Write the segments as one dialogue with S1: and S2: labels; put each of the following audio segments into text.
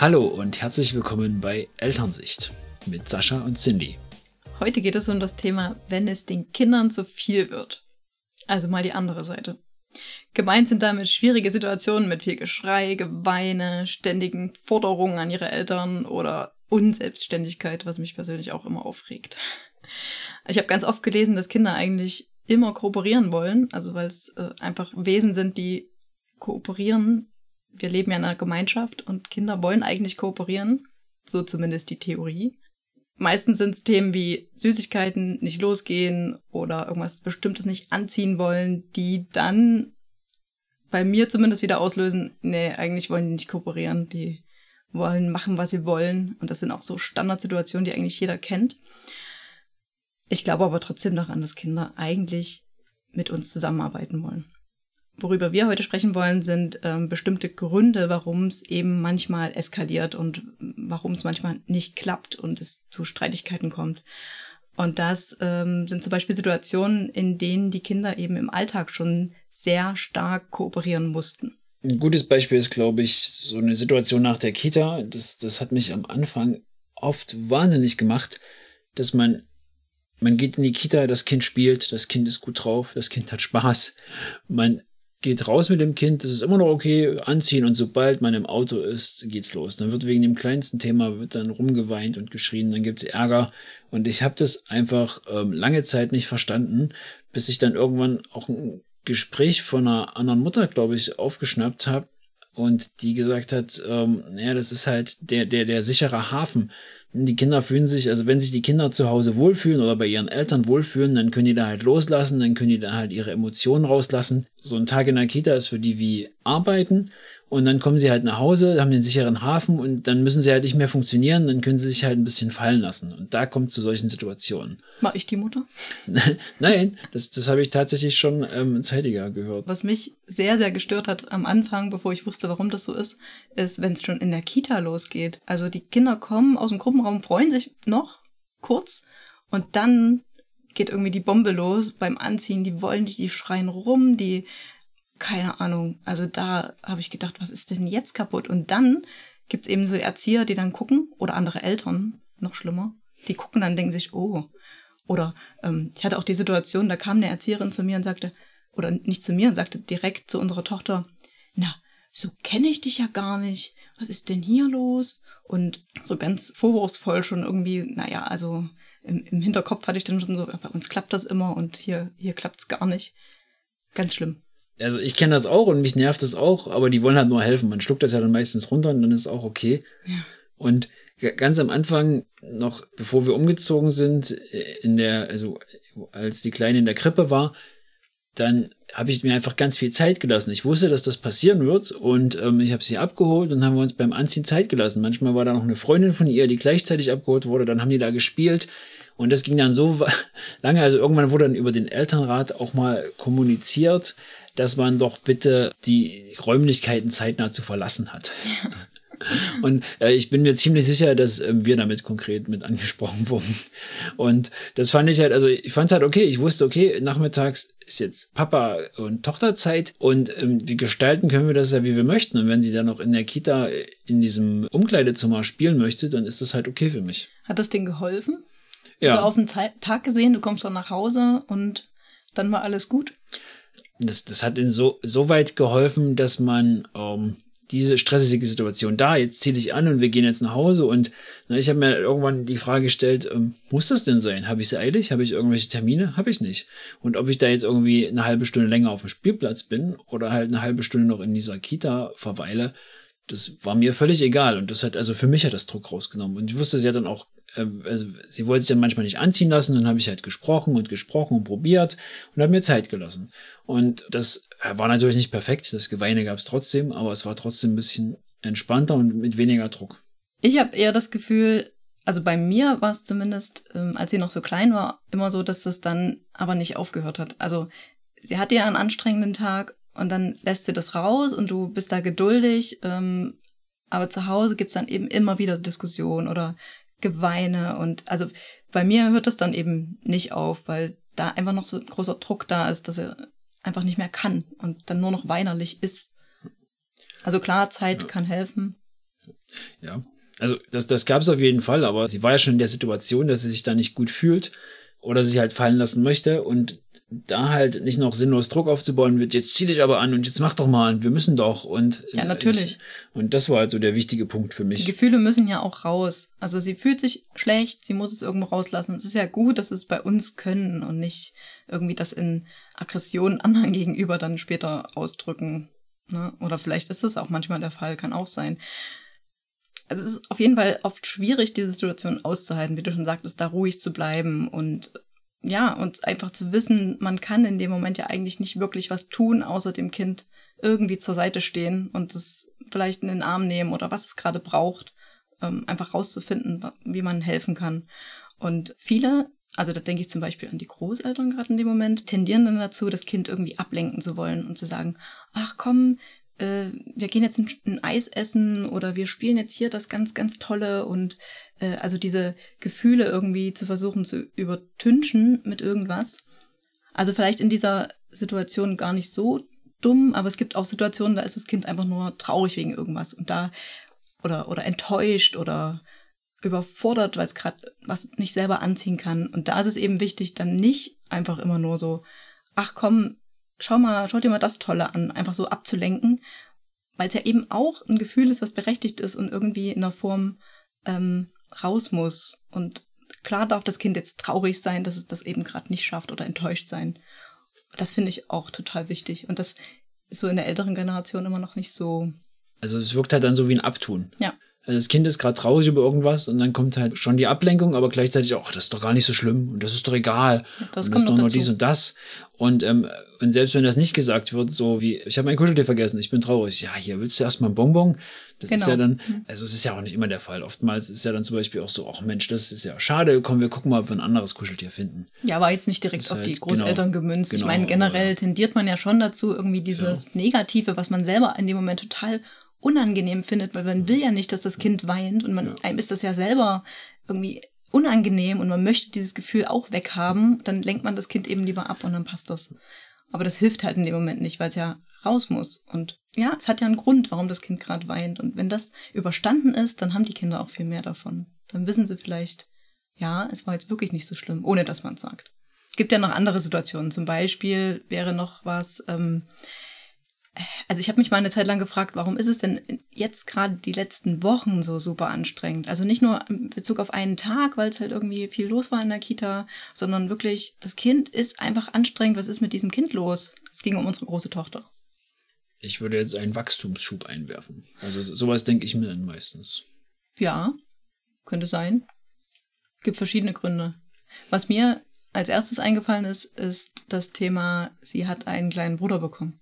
S1: Hallo und herzlich willkommen bei Elternsicht mit Sascha und Cindy.
S2: Heute geht es um das Thema, wenn es den Kindern zu viel wird. Also mal die andere Seite. Gemeint sind damit schwierige Situationen mit viel Geschrei, Geweine, ständigen Forderungen an ihre Eltern oder Unselbstständigkeit, was mich persönlich auch immer aufregt. Ich habe ganz oft gelesen, dass Kinder eigentlich immer kooperieren wollen, also weil es äh, einfach Wesen sind, die kooperieren. Wir leben ja in einer Gemeinschaft und Kinder wollen eigentlich kooperieren, so zumindest die Theorie. Meistens sind es Themen wie Süßigkeiten nicht losgehen oder irgendwas Bestimmtes nicht anziehen wollen, die dann bei mir zumindest wieder auslösen, nee, eigentlich wollen die nicht kooperieren, die wollen machen, was sie wollen. Und das sind auch so Standardsituationen, die eigentlich jeder kennt. Ich glaube aber trotzdem daran, dass Kinder eigentlich mit uns zusammenarbeiten wollen. Worüber wir heute sprechen wollen, sind ähm, bestimmte Gründe, warum es eben manchmal eskaliert und warum es manchmal nicht klappt und es zu Streitigkeiten kommt. Und das ähm, sind zum Beispiel Situationen, in denen die Kinder eben im Alltag schon sehr stark kooperieren mussten.
S1: Ein gutes Beispiel ist, glaube ich, so eine Situation nach der Kita. Das, das hat mich am Anfang oft wahnsinnig gemacht, dass man, man geht in die Kita, das Kind spielt, das Kind ist gut drauf, das Kind hat Spaß. Man geht raus mit dem Kind, das ist immer noch okay, anziehen und sobald man im Auto ist, geht's los. Dann wird wegen dem kleinsten Thema wird dann rumgeweint und geschrien, dann gibt's Ärger und ich habe das einfach ähm, lange Zeit nicht verstanden, bis ich dann irgendwann auch ein Gespräch von einer anderen Mutter, glaube ich, aufgeschnappt habe und die gesagt hat, ähm, naja, das ist halt der, der, der sichere Hafen. Die Kinder fühlen sich, also wenn sich die Kinder zu Hause wohlfühlen oder bei ihren Eltern wohlfühlen, dann können die da halt loslassen, dann können die da halt ihre Emotionen rauslassen. So ein Tag in der Kita ist für die wie Arbeiten und dann kommen sie halt nach Hause, haben den sicheren Hafen und dann müssen sie halt nicht mehr funktionieren, dann können sie sich halt ein bisschen fallen lassen. Und da kommt zu solchen Situationen.
S2: War ich die Mutter?
S1: Nein, das, das habe ich tatsächlich schon ähm, zeitiger gehört.
S2: Was mich sehr, sehr gestört hat am Anfang, bevor ich wusste, warum das so ist, ist, wenn es schon in der Kita losgeht. Also die Kinder kommen aus dem Gruppenraum, freuen sich noch kurz und dann geht irgendwie die Bombe los beim Anziehen. Die wollen nicht, die schreien rum, die keine Ahnung. Also da habe ich gedacht, was ist denn jetzt kaputt? Und dann gibt's eben so Erzieher, die dann gucken, oder andere Eltern, noch schlimmer, die gucken dann denken sich, oh. Oder ähm, ich hatte auch die Situation, da kam eine Erzieherin zu mir und sagte, oder nicht zu mir und sagte direkt zu unserer Tochter, na, so kenne ich dich ja gar nicht. Was ist denn hier los? Und so ganz vorwurfsvoll schon irgendwie, naja, also im, im Hinterkopf hatte ich dann schon so, bei uns klappt das immer und hier, hier klappt's gar nicht. Ganz schlimm
S1: also ich kenne das auch und mich nervt das auch, aber die wollen halt nur helfen. Man schluckt das ja dann meistens runter und dann ist es auch okay. Ja. Und ganz am Anfang, noch bevor wir umgezogen sind, äh, in der, also als die Kleine in der Krippe war, dann habe ich mir einfach ganz viel Zeit gelassen. Ich wusste, dass das passieren wird und ähm, ich habe sie abgeholt und haben wir uns beim Anziehen Zeit gelassen. Manchmal war da noch eine Freundin von ihr, die gleichzeitig abgeholt wurde, dann haben die da gespielt und das ging dann so lange, also irgendwann wurde dann über den Elternrat auch mal kommuniziert, dass man doch bitte die Räumlichkeiten zeitnah zu verlassen hat. Ja. Und äh, ich bin mir ziemlich sicher, dass äh, wir damit konkret mit angesprochen wurden. Und das fand ich halt, also ich fand es halt okay. Ich wusste, okay, nachmittags ist jetzt Papa und Tochterzeit und ähm, wir gestalten können wir das ja, wie wir möchten. Und wenn sie dann noch in der Kita in diesem Umkleidezimmer spielen möchte, dann ist das halt okay für mich.
S2: Hat das Ding geholfen? Ja. Also auf den Tag gesehen, du kommst dann nach Hause und dann war alles gut?
S1: Das, das hat so, so weit geholfen, dass man ähm, diese stressige Situation da, jetzt ziehe ich an und wir gehen jetzt nach Hause und na, ich habe mir irgendwann die Frage gestellt, ähm, muss das denn sein? Habe ich es eilig? Habe ich irgendwelche Termine? Habe ich nicht. Und ob ich da jetzt irgendwie eine halbe Stunde länger auf dem Spielplatz bin oder halt eine halbe Stunde noch in dieser Kita verweile, das war mir völlig egal. Und das hat, also für mich hat das Druck rausgenommen. Und ich wusste es ja dann auch also sie wollte sich dann manchmal nicht anziehen lassen, dann habe ich halt gesprochen und gesprochen und probiert und habe mir Zeit gelassen. Und das war natürlich nicht perfekt, das Geweine gab es trotzdem, aber es war trotzdem ein bisschen entspannter und mit weniger Druck.
S2: Ich habe eher das Gefühl, also bei mir war es zumindest, ähm, als sie noch so klein war, immer so, dass das dann aber nicht aufgehört hat. Also sie hatte ja einen anstrengenden Tag und dann lässt sie das raus und du bist da geduldig, ähm, aber zu Hause gibt's dann eben immer wieder Diskussionen oder Geweine und also bei mir hört das dann eben nicht auf, weil da einfach noch so ein großer Druck da ist, dass er einfach nicht mehr kann und dann nur noch weinerlich ist. Also klar, Zeit ja. kann helfen.
S1: Ja, also das, das gab es auf jeden Fall, aber sie war ja schon in der Situation, dass sie sich da nicht gut fühlt oder sich halt fallen lassen möchte und da halt nicht noch sinnlos Druck aufzubauen wird, jetzt zieh dich aber an und jetzt mach doch mal, wir müssen doch und
S2: ja natürlich
S1: ich, und das war halt so der wichtige Punkt für mich.
S2: Die Gefühle müssen ja auch raus. Also sie fühlt sich schlecht, sie muss es irgendwo rauslassen. Es ist ja gut, dass es bei uns können und nicht irgendwie das in Aggression anderen gegenüber dann später ausdrücken. Ne? Oder vielleicht ist es auch manchmal der Fall, kann auch sein. Also es ist auf jeden Fall oft schwierig, diese Situation auszuhalten, wie du schon sagtest, da ruhig zu bleiben und ja, und einfach zu wissen, man kann in dem Moment ja eigentlich nicht wirklich was tun, außer dem Kind irgendwie zur Seite stehen und es vielleicht in den Arm nehmen oder was es gerade braucht, ähm, einfach rauszufinden, wie man helfen kann. Und viele, also da denke ich zum Beispiel an die Großeltern gerade in dem Moment, tendieren dann dazu, das Kind irgendwie ablenken zu wollen und zu sagen, ach komm, äh, wir gehen jetzt ein, ein, Eis essen oder wir spielen jetzt hier das ganz, ganz Tolle und äh, also diese Gefühle irgendwie zu versuchen zu übertünchen mit irgendwas. Also vielleicht in dieser Situation gar nicht so dumm, aber es gibt auch Situationen, da ist das Kind einfach nur traurig wegen irgendwas und da oder oder enttäuscht oder überfordert, weil es gerade was nicht selber anziehen kann. Und da ist es eben wichtig, dann nicht einfach immer nur so, ach komm, schau mal, schau dir mal das Tolle an, einfach so abzulenken, weil es ja eben auch ein Gefühl ist, was berechtigt ist und irgendwie in der Form ähm, raus muss. Und klar darf das Kind jetzt traurig sein, dass es das eben gerade nicht schafft oder enttäuscht sein. Das finde ich auch total wichtig. Und das ist so in der älteren Generation immer noch nicht so.
S1: Also es wirkt halt dann so wie ein Abtun.
S2: Ja.
S1: Das Kind ist gerade traurig über irgendwas und dann kommt halt schon die Ablenkung, aber gleichzeitig auch, das ist doch gar nicht so schlimm und das ist doch egal.
S2: Das
S1: und das ist doch nur
S2: dazu.
S1: dies und das. Und, ähm, und selbst wenn das nicht gesagt wird, so wie, ich habe mein Kuscheltier vergessen, ich bin traurig. Ja, hier willst du erstmal ein Bonbon. Das ist
S2: Genau.
S1: ja dann, also es ist ja auch nicht immer der Fall. Oftmals ist ja dann zum Beispiel auch so, ach Mensch, das ist ja schade, komm, wir gucken mal, ob wir ein anderes Kuscheltier finden.
S2: Ja, war jetzt nicht direkt
S1: ist
S2: auf die
S1: halt-
S2: Großeltern
S1: genau,
S2: gemünzt. ich
S1: genau,
S2: meine, generell
S1: aber-
S2: tendiert man ja schon dazu, irgendwie dieses Negative, was man selber in dem Moment total unangenehm findet, weil man will ja nicht, dass das Kind weint und man, einem ist das ja selber irgendwie unangenehm und man möchte dieses Gefühl auch weghaben, dann lenkt man das Kind eben lieber ab und dann passt das. Aber das hilft halt in dem Moment nicht, weil es ja raus muss. Und ja, es hat ja einen Grund, warum das Kind gerade weint. Und wenn das überstanden ist, dann haben die Kinder auch viel mehr davon. Dann wissen sie vielleicht, ja, es war jetzt wirklich nicht so schlimm, ohne dass man es sagt. Es gibt ja noch andere Situationen. Zum Beispiel wäre noch was, ähm, also ich habe mich mal eine Zeit lang gefragt, warum ist es denn jetzt gerade die letzten Wochen so super anstrengend? Also nicht nur in Bezug auf einen Tag, weil es halt irgendwie viel los war in der Kita, sondern wirklich, das Kind ist einfach anstrengend. Was ist mit diesem Kind los? Es ging um unsere große Tochter.
S1: Ich würde jetzt einen Wachstumsschub einwerfen. Also sowas denke ich mir dann meistens.
S2: Ja, könnte sein. Gibt verschiedene Gründe. Was mir als erstes eingefallen ist, ist das Thema, sie hat einen kleinen Bruder bekommen.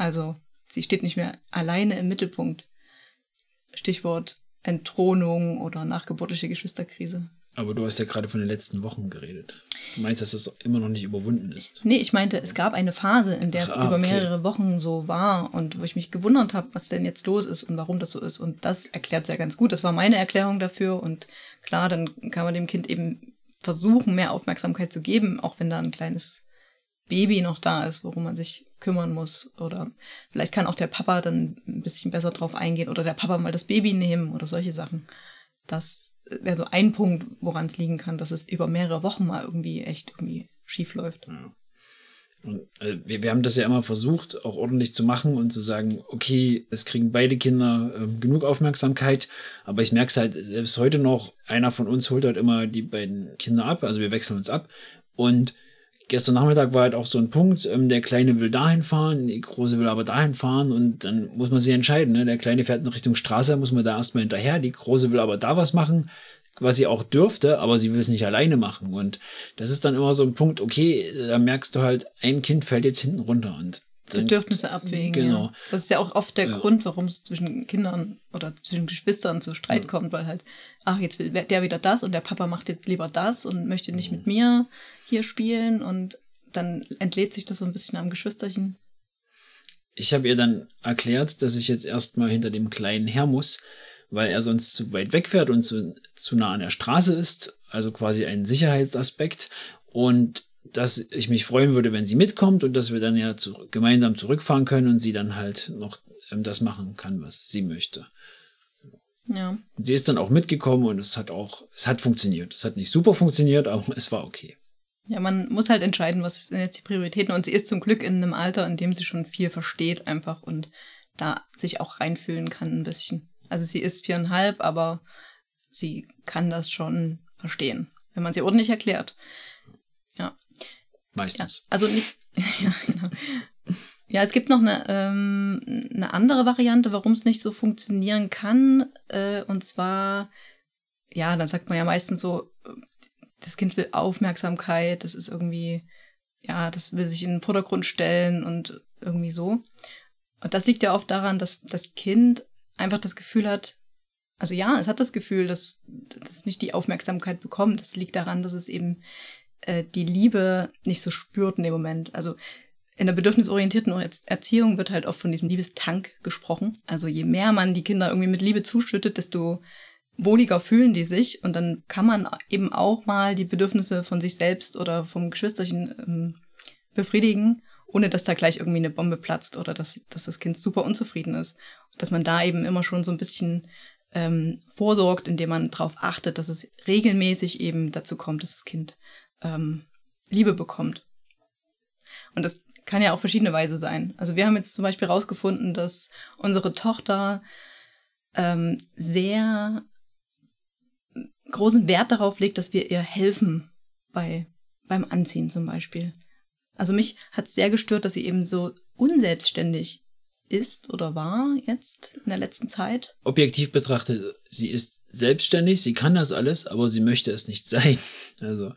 S2: Also, sie steht nicht mehr alleine im Mittelpunkt. Stichwort Entthronung oder nachgeburtliche Geschwisterkrise.
S1: Aber du hast ja gerade von den letzten Wochen geredet. Du meinst, dass das immer noch nicht überwunden ist.
S2: Nee, ich meinte, es gab eine Phase, in der es
S1: Ach, ah,
S2: über
S1: okay.
S2: mehrere Wochen so war und wo ich mich gewundert habe, was denn jetzt los ist und warum das so ist. Und das erklärt sehr ganz gut. Das war meine Erklärung dafür. Und klar, dann kann man dem Kind eben versuchen, mehr Aufmerksamkeit zu geben, auch wenn da ein kleines Baby noch da ist, worum man sich kümmern muss. Oder vielleicht kann auch der Papa dann ein bisschen besser drauf eingehen oder der Papa mal das Baby nehmen oder solche Sachen. Das wäre so ein Punkt, woran es liegen kann, dass es über mehrere Wochen mal irgendwie echt irgendwie schief läuft.
S1: Und, äh, wir, wir haben das ja immer versucht, auch ordentlich zu machen und zu sagen, okay, es kriegen beide Kinder ähm, genug Aufmerksamkeit, aber ich merke es halt selbst heute noch, einer von uns holt halt immer die beiden Kinder ab, also wir wechseln uns ab und gestern Nachmittag war halt auch so ein Punkt, ähm, der Kleine will dahin fahren, die Große will aber dahin fahren und dann muss man sich entscheiden, ne? der Kleine fährt in Richtung Straße, muss man da erstmal hinterher, die Große will aber da was machen, was sie auch dürfte, aber sie will es nicht alleine machen. Und das ist dann immer so ein Punkt, okay, da merkst du halt, ein Kind fällt jetzt hinten runter und
S2: Bedürfnisse abwägen.
S1: Genau.
S2: Ja. Das ist ja auch oft der
S1: Ja.
S2: Grund, warum es zwischen Kindern oder zwischen Geschwistern zu Streit kommt, weil halt, ach, jetzt will der wieder das und der Papa macht jetzt lieber das und möchte nicht mit mir hier spielen und dann entlädt sich das so ein bisschen am Geschwisterchen.
S1: ich habe ihr dann erklärt, dass ich jetzt erstmal hinter dem Kleinen her muss, weil er sonst zu weit wegfährt und zu, zu nah an der Straße ist, also quasi ein Sicherheitsaspekt und dass ich mich freuen würde, wenn sie mitkommt und dass wir dann ja zu, gemeinsam zurückfahren können und sie dann halt noch ähm, das machen kann, was sie möchte.
S2: Ja.
S1: Und sie ist dann auch mitgekommen und es hat auch, es hat funktioniert. Es hat nicht super funktioniert, aber es war okay.
S2: Ja, man muss halt entscheiden, was sind jetzt die Prioritäten. Und sie ist zum Glück in einem Alter, in dem sie schon viel versteht einfach und da sich auch reinfühlen kann ein bisschen. Also sie ist viereinhalb, aber sie kann das schon verstehen, wenn man sie ordentlich erklärt.
S1: Meistens.
S2: Ja, also nicht. ja, genau. Ja, es gibt noch eine, ähm, eine andere Variante, warum es nicht so funktionieren kann. Äh, und zwar, ja, dann sagt man ja meistens so, das Kind will Aufmerksamkeit, das ist irgendwie, ja, das will sich in den Vordergrund stellen und irgendwie so. Und das liegt ja oft daran, dass das Kind einfach das Gefühl hat, also ja, es hat das Gefühl, dass es nicht die Aufmerksamkeit bekommt. Das liegt daran, dass es eben äh, die Liebe nicht so spürt in dem Moment. Also in der bedürfnisorientierten Erziehung wird halt oft von diesem Liebestank gesprochen. Also je mehr man die Kinder irgendwie mit Liebe zuschüttet, desto wohliger fühlen die sich. Und dann kann man eben auch mal die Bedürfnisse von sich selbst oder vom Geschwisterchen ähm, befriedigen, ohne dass da gleich irgendwie eine Bombe platzt oder dass, dass das Kind super unzufrieden ist. Dass man da eben immer schon so ein bisschen ähm, vorsorgt, indem man darauf achtet, dass es regelmäßig eben dazu kommt, dass das Kind ähm, Liebe bekommt. Und das kann ja auch verschiedene Weise sein. Also wir haben jetzt zum Beispiel herausgefunden, dass unsere Tochter ähm, sehr großen Wert darauf legt, dass wir ihr helfen bei beim Anziehen zum Beispiel. Also mich hat sehr gestört, dass sie eben so unselbstständig ist oder war jetzt in der letzten Zeit.
S1: Objektiv betrachtet, sie ist selbstständig, sie kann das alles, aber sie möchte es nicht sein. Also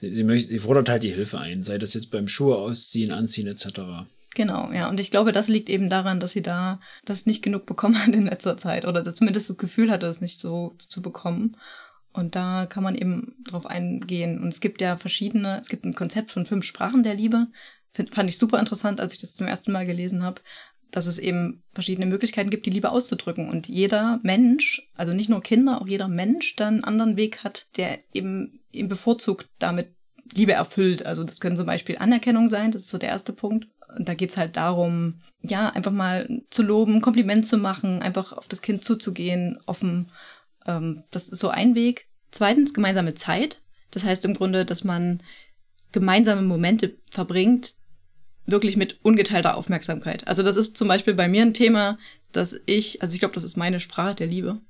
S1: Sie, sie, möchte, sie fordert halt die Hilfe ein, sei das jetzt beim Schuhe ausziehen, anziehen etc.
S2: Genau, ja. Und ich glaube, das liegt eben daran, dass sie da das nicht genug bekommen hat in letzter Zeit oder zumindest das Gefühl hatte, es nicht so zu bekommen. Und da kann man eben drauf eingehen. Und es gibt ja verschiedene, es gibt ein Konzept von fünf Sprachen der Liebe. Find, fand ich super interessant, als ich das zum ersten Mal gelesen habe, dass es eben verschiedene Möglichkeiten gibt, die Liebe auszudrücken. Und jeder Mensch, also nicht nur Kinder, auch jeder Mensch dann einen anderen Weg hat, der eben ihm bevorzugt damit Liebe erfüllt. Also das können zum Beispiel Anerkennung sein, das ist so der erste Punkt. Und da geht's halt darum, ja, einfach mal zu loben, Kompliment zu machen, einfach auf das Kind zuzugehen, offen. Ähm, das ist so ein Weg. Zweitens, gemeinsame Zeit. Das heißt im Grunde, dass man gemeinsame Momente verbringt, wirklich mit ungeteilter Aufmerksamkeit. Also das ist zum Beispiel bei mir ein Thema, dass ich, also ich glaube, das ist meine Sprache der Liebe,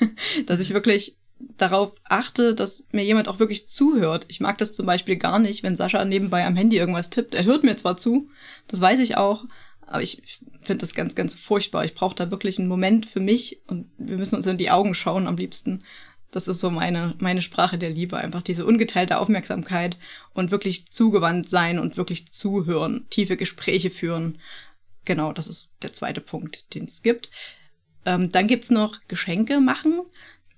S2: dass ich wirklich darauf achte, dass mir jemand auch wirklich zuhört. Ich mag das zum Beispiel gar nicht, wenn Sascha nebenbei am Handy irgendwas tippt. Er hört mir zwar zu, das weiß ich auch, aber ich finde das ganz, ganz furchtbar. Ich brauche da wirklich einen Moment für mich und wir müssen uns in die Augen schauen am liebsten. Das ist so meine, meine Sprache der Liebe, einfach diese ungeteilte Aufmerksamkeit und wirklich zugewandt sein und wirklich zuhören, tiefe Gespräche führen. Genau, das ist der zweite Punkt, den es gibt. Ähm, dann gibt's noch Geschenke machen.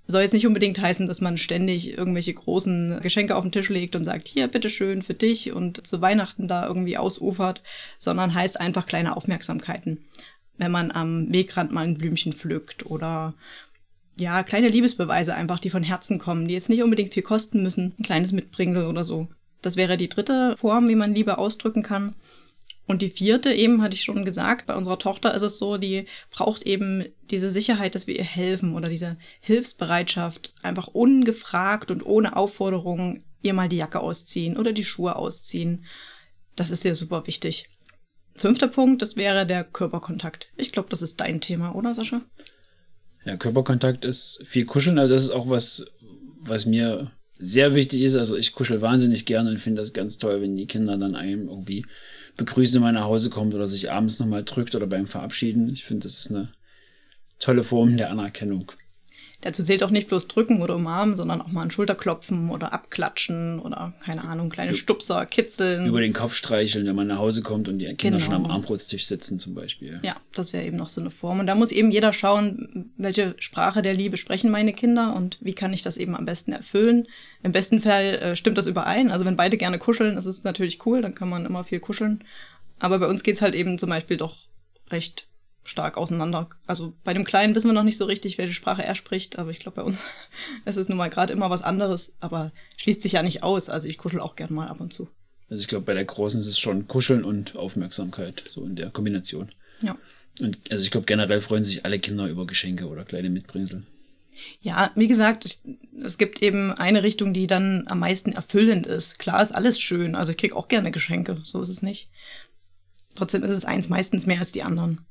S2: Soll jetzt nicht unbedingt heißen, dass man ständig irgendwelche großen Geschenke auf den Tisch legt und sagt, hier, bitteschön für dich und zu Weihnachten da irgendwie ausufert, sondern heißt einfach kleine Aufmerksamkeiten. Wenn man am Wegrand mal ein Blümchen pflückt oder ja, kleine Liebesbeweise einfach, die von Herzen kommen, die jetzt nicht unbedingt viel kosten müssen, ein kleines Mitbringsel oder so. Das wäre die dritte Form, wie man Liebe ausdrücken kann. Und die vierte eben, hatte ich schon gesagt, bei unserer Tochter ist es so, die braucht eben diese Sicherheit, dass wir ihr helfen oder diese Hilfsbereitschaft, einfach ungefragt und ohne Aufforderung ihr mal die Jacke ausziehen oder die Schuhe ausziehen. Das ist ihr super wichtig. Fünfter Punkt, das wäre der Körperkontakt. Ich glaube, das ist dein Thema, oder Sascha?
S1: Ja, Körperkontakt ist viel Kuscheln. Also das ist auch was, was mir sehr wichtig ist. Also ich kuschel wahnsinnig gerne und finde das ganz toll, wenn die Kinder dann einem irgendwie begrüßen, wenn man nach Hause kommt oder sich abends nochmal drückt oder beim Verabschieden. Ich finde, das ist eine tolle Form der Anerkennung.
S2: Dazu zählt auch nicht bloß drücken oder umarmen, sondern auch mal ein Schulterklopfen oder abklatschen oder, keine Ahnung, kleine Stupser, kitzeln.
S1: Über den Kopf streicheln, wenn man nach Hause kommt und die Kinder genau. schon am Armbrotstisch sitzen zum Beispiel.
S2: Ja, das wäre eben noch so eine Form. Und da muss eben jeder schauen, welche Sprache der Liebe sprechen meine Kinder und wie kann ich das eben am besten erfüllen. Im besten Fall äh, stimmt das überein. Also wenn beide gerne kuscheln, ist es natürlich cool, dann kann man immer viel kuscheln. Aber bei uns geht's halt eben zum Beispiel doch recht stark auseinander. Also bei dem Kleinen wissen wir noch nicht so richtig, welche Sprache er spricht, aber ich glaube, bei uns ist es nun mal gerade immer was anderes, aber schließt sich ja nicht aus. Also ich kuschel auch gern mal ab und zu.
S1: Also ich glaube, bei der Großen ist es schon Kuscheln und Aufmerksamkeit, so in der Kombination.
S2: Ja.
S1: Und also ich glaube, generell freuen sich alle Kinder über Geschenke oder kleine Mitbringsel.
S2: Ja, wie gesagt, ich, es gibt eben eine Richtung, die dann am meisten erfüllend ist. Klar ist alles schön, also ich krieg auch gerne Geschenke, so ist es nicht. Trotzdem ist es eins meistens mehr als die anderen.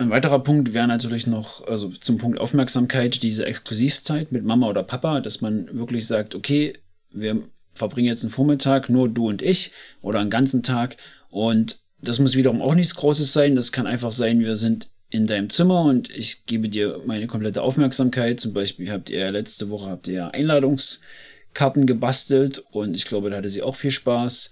S1: Ein weiterer Punkt wäre natürlich noch, also zum Punkt Aufmerksamkeit, diese Exklusivzeit mit Mama oder Papa, dass man wirklich sagt, okay, wir verbringen jetzt einen Vormittag, nur du und ich, oder einen ganzen Tag. Und das muss wiederum auch nichts Großes sein. Das kann einfach sein, wir sind in deinem Zimmer und ich gebe dir meine komplette Aufmerksamkeit. Zum Beispiel habt ihr letzte Woche habt ihr Einladungskarten gebastelt und ich glaube, da hatte sie auch viel Spaß.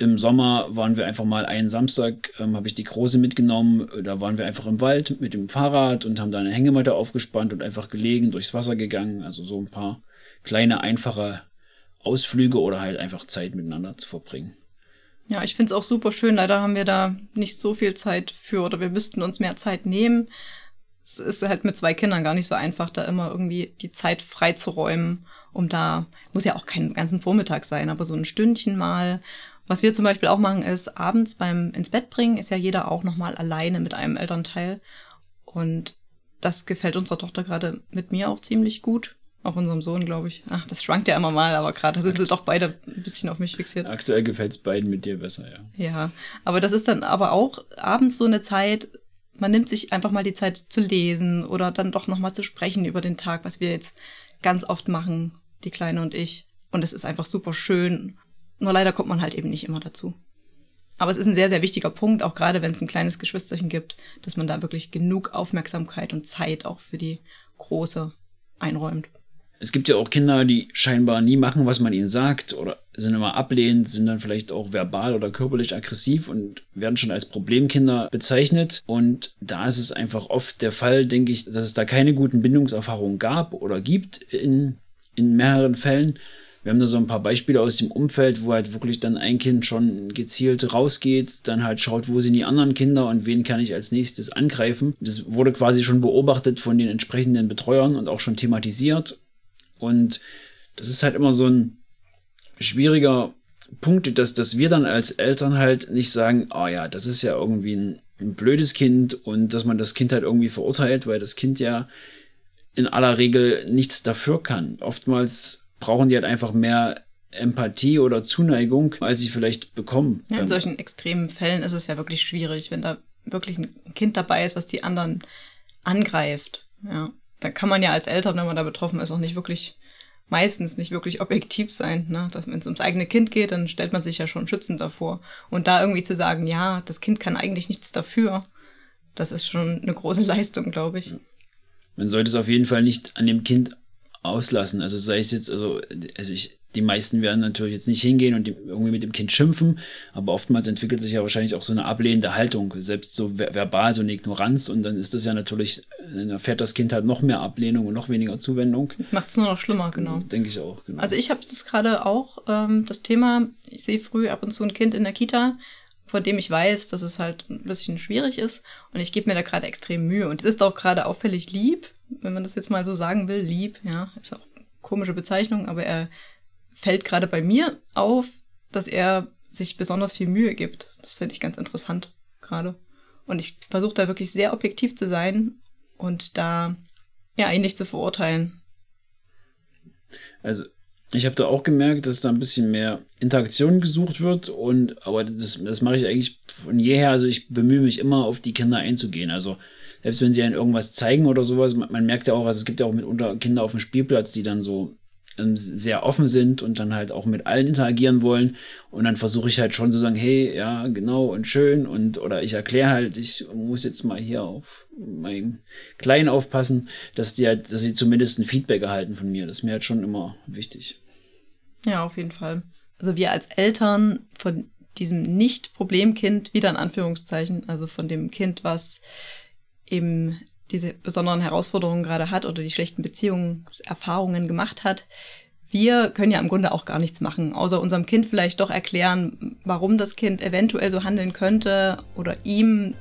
S1: Im Sommer waren wir einfach mal einen Samstag, ähm, habe ich die Große mitgenommen. Da waren wir einfach im Wald mit dem Fahrrad und haben da eine Hängematte aufgespannt und einfach gelegen, durchs Wasser gegangen. Also so ein paar kleine, einfache Ausflüge oder halt einfach Zeit miteinander zu verbringen.
S2: Ja, ich finde es auch super schön. Leider haben wir da nicht so viel Zeit für oder wir müssten uns mehr Zeit nehmen. Es ist halt mit zwei Kindern gar nicht so einfach, da immer irgendwie die Zeit freizuräumen, um da, muss ja auch keinen ganzen Vormittag sein, aber so ein Stündchen mal. Was wir zum Beispiel auch machen, ist abends beim ins Bett bringen, ist ja jeder auch nochmal alleine mit einem Elternteil. Und das gefällt unserer Tochter gerade mit mir auch ziemlich gut. Auch unserem Sohn, glaube ich. Ach, das schwankt ja immer mal, aber gerade sind sie doch beide ein bisschen auf mich fixiert.
S1: Aktuell gefällt es beiden mit dir besser, ja.
S2: Ja, aber das ist dann aber auch abends so eine Zeit, man nimmt sich einfach mal die Zeit zu lesen oder dann doch nochmal zu sprechen über den Tag, was wir jetzt ganz oft machen, die Kleine und ich. Und es ist einfach super schön. Nur leider kommt man halt eben nicht immer dazu. Aber es ist ein sehr, sehr wichtiger Punkt, auch gerade wenn es ein kleines Geschwisterchen gibt, dass man da wirklich genug Aufmerksamkeit und Zeit auch für die Große einräumt
S1: es gibt ja auch Kinder, die scheinbar nie machen, was man ihnen sagt oder sind immer ablehnend, sind dann vielleicht auch verbal oder körperlich aggressiv und werden schon als Problemkinder bezeichnet. Und da ist es einfach oft der Fall, denke ich, dass es da keine guten Bindungserfahrungen gab oder gibt in, in mehreren Fällen. Wir haben da so ein paar Beispiele aus dem Umfeld, wo halt wirklich dann ein Kind schon gezielt rausgeht, dann halt schaut, wo sind die anderen Kinder und wen kann ich als nächstes angreifen. Das wurde quasi schon beobachtet von den entsprechenden Betreuern und auch schon thematisiert. Und das ist halt immer so ein schwieriger Punkt, dass, dass wir dann als Eltern halt nicht sagen, ah oh ja, das ist ja irgendwie ein, ein blödes Kind und dass man das Kind halt irgendwie verurteilt, weil das Kind ja in aller Regel nichts dafür kann. Oftmals brauchen die halt einfach mehr Empathie oder Zuneigung, als sie vielleicht bekommen.
S2: Ja, in solchen extremen Fällen ist es ja wirklich schwierig, wenn da wirklich ein Kind dabei ist, was die anderen angreift. Ja da kann man ja als Eltern, wenn man da betroffen ist, auch nicht wirklich, meistens nicht wirklich objektiv sein. Ne? Dass wenn es ums eigene Kind geht, dann stellt man sich ja schon schützend davor. Und da irgendwie zu sagen, ja, das Kind kann eigentlich nichts dafür, das ist schon eine große Leistung, glaube ich.
S1: Man sollte es auf jeden Fall nicht an dem Kind auslassen. Also sei es jetzt, also, also ich, die meisten werden natürlich jetzt nicht hingehen und irgendwie mit dem Kind schimpfen, aber oftmals entwickelt sich ja wahrscheinlich auch so eine ablehnende Haltung, selbst so verbal, so eine Ignoranz und dann ist das ja natürlich, dann erfährt das Kind halt noch mehr Ablehnung und noch weniger Zuwendung.
S2: Macht es nur noch schlimmer, genau.
S1: Denke ich auch, genau.
S2: Also ich habe das gerade auch, ähm, das Thema, ich sehe früh ab und zu ein Kind in der Kita, von dem ich weiß, dass es halt ein bisschen schwierig ist und ich gebe mir da gerade extrem Mühe und es ist auch gerade auffällig lieb, wenn man das jetzt mal so sagen will, lieb, ja, ist auch eine komische Bezeichnung, aber er fällt gerade bei mir auf, dass er sich besonders viel Mühe gibt. Das finde ich ganz interessant gerade. Und ich versuche da wirklich sehr objektiv zu sein und da ja ihn nicht zu verurteilen.
S1: Also ich habe da auch gemerkt, dass da ein bisschen mehr Interaktion gesucht wird und aber das, das mache ich eigentlich von jeher. Also ich bemühe mich immer auf die Kinder einzugehen. Also selbst wenn sie einen irgendwas zeigen oder sowas, man, man merkt ja auch, also es gibt ja auch mitunter Kinder auf dem Spielplatz, die dann so sehr offen sind und dann halt auch mit allen interagieren wollen. Und dann versuche ich halt schon zu sagen, hey, ja, genau und schön. Und oder ich erkläre halt, ich muss jetzt mal hier auf meinen Kleinen aufpassen, dass die halt, dass sie zumindest ein Feedback erhalten von mir. Das ist mir halt schon immer wichtig.
S2: Ja, auf jeden Fall. Also wir als Eltern von diesem Nicht-Problemkind, wieder in Anführungszeichen, also von dem Kind, was eben diese besonderen Herausforderungen gerade hat oder die schlechten Beziehungserfahrungen gemacht hat. Wir können ja im Grunde auch gar nichts machen, außer unserem Kind vielleicht doch erklären, warum das Kind eventuell so handeln könnte oder ihm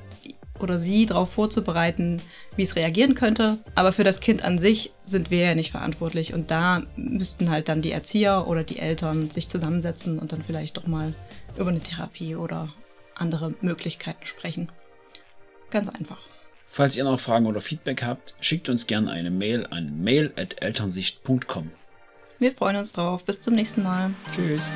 S2: oder sie darauf vorzubereiten, wie es reagieren könnte. Aber für das Kind an sich sind wir ja nicht verantwortlich und da müssten halt dann die Erzieher oder die Eltern sich zusammensetzen und dann vielleicht doch mal über eine Therapie oder andere Möglichkeiten sprechen. Ganz einfach.
S1: Falls ihr noch Fragen oder Feedback habt, schickt uns gerne eine Mail an mail.elternsicht.com.
S2: Wir freuen uns drauf. Bis zum nächsten Mal.
S1: Tschüss.